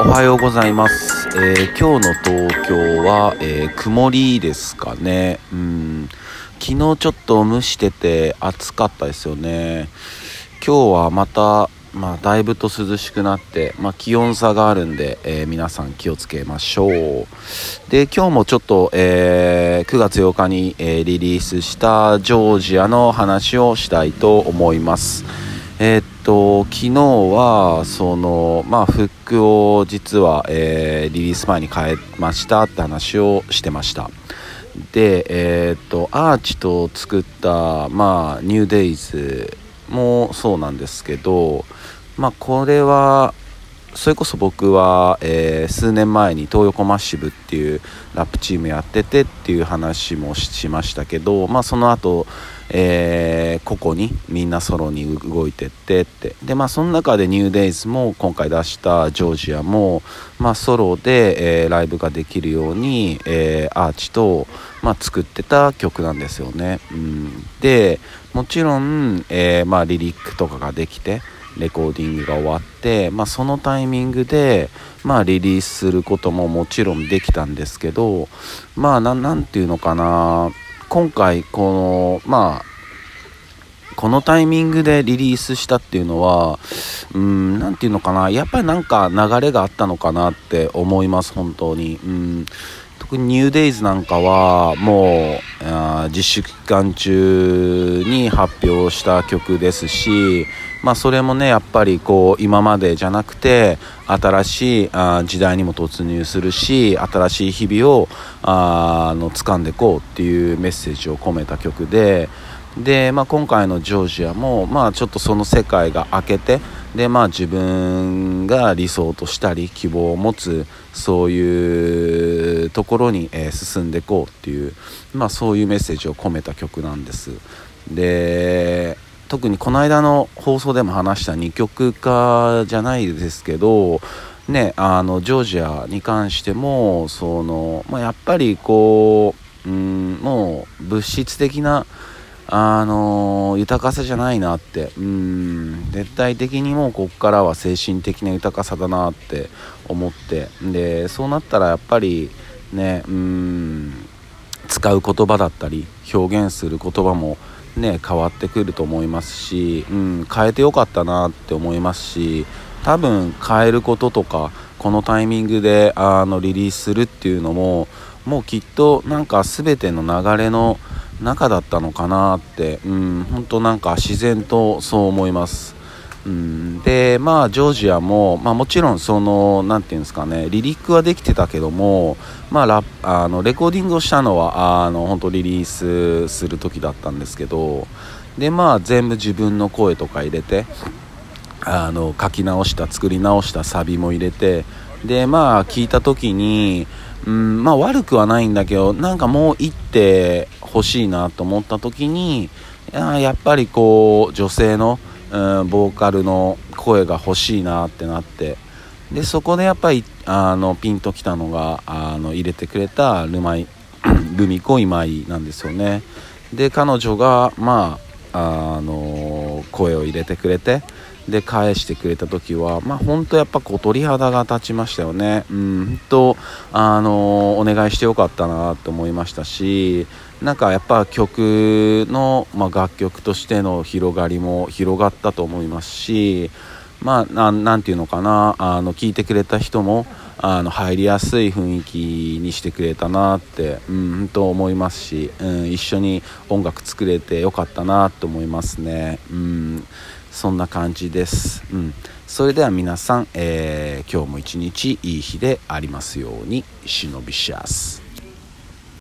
おはようございます、えー今日の東京は、えー曇りですかね。うん。昨日ちょっと蒸してて暑かったですよね。今日はまたまあ、だいぶと涼しくなって、まあ、気温差があるんで、えー皆さん気をつけましょう。で今日もちょっと、えー9月8日に、えリリースしたジョージアの話をしたいと思います。と昨日はそのまあフックを実は、えーリリース前に変えましたって話をしてました。でえーっとアーチと作ったまあニューデイズもそうなんですけどまあこれはそれこそ僕は、えー数年前に東横マッシブっていうラップチームやっててっていう話もしましたけど、まあ、その後、えー個々にみんなソロに動いてってって。でまあその中でニューデイズも今回出したジョージアも、まあ、ソロで、えーライブができるように、えーアーチと、まあ、作ってた曲なんですよね、うん、でもちろん、えーまあ、リリックとかができてレコーディングが終わって、まあ、そのタイミングで、まあ、リリースすることももちろんできたんですけどまあななんていうのかな。今回このまあこのタイミングでリリースしたっていうのはうんなんていうのかな。やっぱりなんか流れがあったのかなって思います本当に。うん。特にニューデイズなんかはもうあー自粛期間中に発表した曲ですしまあそれもねやっぱりこう今までじゃなくて新しいあ時代にも突入するし新しい日々をあーあの掴んでいこうっていうメッセージを込めた曲でで、まあ、今回のジョージアも、まあ、ちょっとその世界が明けてで、まあ、自分が理想としたり希望を持つそういうところに、え進んでいこうっていう、まあ、そういうメッセージを込めた曲なんです。で特にこの間の放送でも話した2曲化じゃないですけどね、あのジョージアに関してもその、まあ、やっぱりこう、うん、もう物質的なあの豊かさじゃないなってうん絶対的にもうここからは精神的な豊かさだなって思ってでそうなったらやっぱりねうん使う言葉だったり表現する言葉もね変わってくると思いますし、うん、変えてよかったなって思いますし多分変えることとかこのタイミングであのリリースするっていうのももうきっとなんか全ての流れの中だったのかなってうん本当なんか自然とそう思います。でまあジョージアも、まあ、もちろんそのなんていうんですかねリリックはできてたけども、まあ、ラあのレコーディングをしたのはあの本当リリースする時だったんですけどでまあ全部自分の声とか入れてあの書き直した作り直したサビも入れてでまあ聞いた時に、うん、まあ悪くはないんだけどなんかもう一手欲しいなと思った時にややっぱりこう女性の、うん、ボーカルの声が欲しいなってなって。でそこでやっぱりあのピンときたのがあの入れてくれたルマイ ルミ子今井なんですよね。で彼女がまああの声を入れてくれてで返してくれた時はまあ本当やっぱこう鳥肌が立ちましたよね。うん。本当あのお願いしてよかったなと思いましたしなんかやっぱ曲の、まあ、楽曲としての広がりも広がったと思いますしまあなんていうのかなあの聞いてくれた人もあの入りやすい雰囲気にしてくれたなって、うん、本当思いますし、うん、一緒に音楽作れてよかったなと思いますね。うん。そんな感じです。うん。それでは皆さん、えー今日も一日いい日でありますように、忍びしやす。